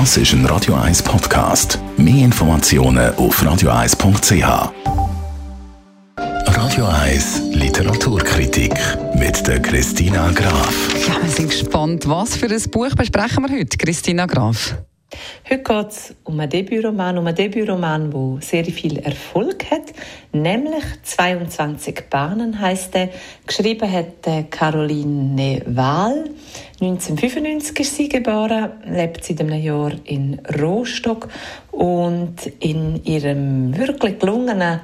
Das ist ein Radio 1 Podcast. Mehr Informationen auf radio1.ch. Radio 1 Literaturkritik mit der Christina Graf. Ja, wir sind gespannt. Was für ein Buch besprechen wir heute, Christina Graf? Heute geht es um einen Debütroman, um einen Debütroman, der sehr viel Erfolg hat, nämlich 22 Bahnen heißt er. Geschrieben hat Caroline Wahl. 1995 ist sie geboren, lebt seit einem Jahr in Rostock und in ihrem wirklich gelungenen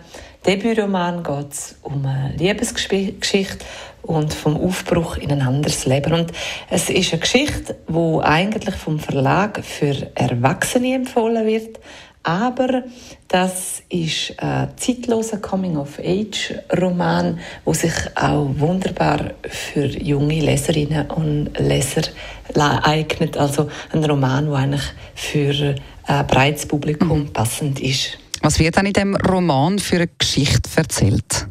Debütroman geht es um eine Liebesgeschichte und vom Aufbruch in ein anderes Leben. Und es ist eine Geschichte, wo eigentlich vom Verlag für Erwachsene empfohlen wird, aber das ist ein zeitloser Coming-of-Age-Roman, wo sich auch wunderbar für junge Leserinnen und Leser eignet. Also ein Roman, der eigentlich für ein breites Publikum mhm. passend ist. Was wird dann in dem Roman für eine Geschichte erzählt?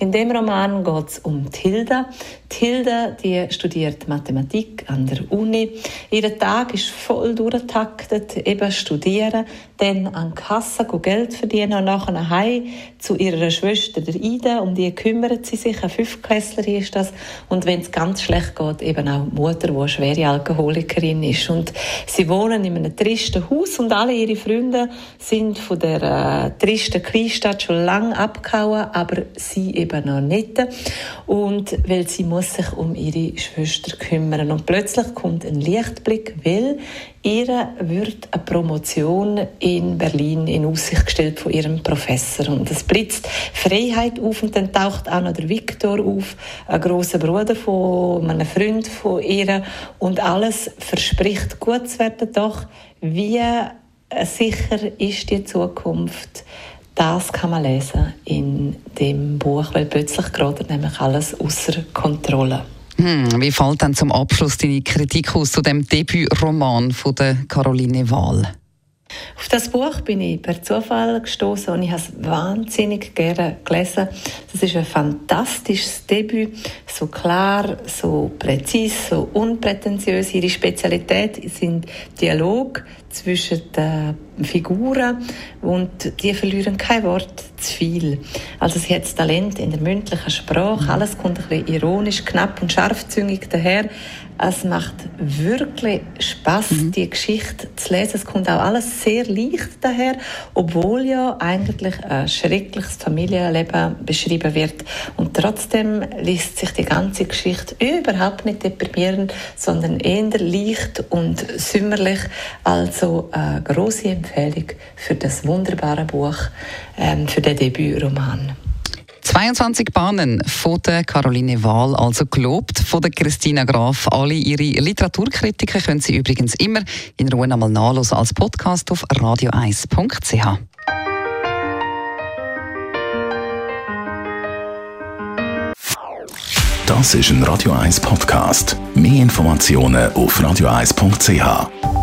In dem Roman geht es um Tilda. Tilda die studiert Mathematik an der Uni. Ihr Tag ist voll durchgetaktet, eben studieren, dann an die Kasse Geld verdienen und nachher nach Hause zu ihrer Schwester der Ida. Um die kümmert sie sich, eine Fünfklässlerin ist das. Und wenn es ganz schlecht geht, eben auch die Mutter, die eine schwere Alkoholikerin ist. Und sie wohnen in einem tristen Haus und alle ihre Freunde sind von der äh, tristen Kleinstadt schon lange abgehauen, aber sie eben noch nicht. Und weil sie muss sich um ihre Schwester kümmern. Und plötzlich kommt ein Lichtblick, weil ihr wird eine Promotion in Berlin in Aussicht gestellt von ihrem Professor. Und es blitzt Freiheit auf und dann taucht auch noch der Viktor auf, ein großer Bruder von einem Freund von ihr. Und alles verspricht gut zu werden, doch wie sicher ist die Zukunft? Das kann man lesen in dem Buch, weil plötzlich gerade nämlich alles außer Kontrolle. Hm, wie fällt dann zum Abschluss deine Kritik aus zu dem Debütroman von der Caroline Wahl? Auf das Buch bin ich per Zufall gestoßen und ich habe es wahnsinnig gerne gelesen. Das ist ein fantastisches Debüt, so klar, so präzise, so unprätentiös. Ihre Spezialität sind Dialog zwischen den Figuren und die verlieren kein Wort zu viel. Also sie hat das Talent in der mündlichen Sprache, alles kommt ein bisschen ironisch, knapp und scharfzüngig daher. Es macht wirklich Spaß, mhm. die Geschichte zu lesen. Es kommt auch alles sehr leicht daher, obwohl ja eigentlich ein schreckliches Familienleben beschrieben wird. Und trotzdem liest sich die ganze Geschichte überhaupt nicht deprimierend, sondern eher leicht und sümmerlich. Also eine große Empfehlung für das wunderbare Buch, ähm, für den Debütroman. 22 Bahnen von der Caroline Wahl, also gelobt von der Christina Graf. Alle ihre Literaturkritiken können Sie übrigens immer in Ruhe einmal nachlesen als Podcast auf radio1.ch. Das ist ein Radio 1 Podcast. Mehr Informationen auf radio1.ch.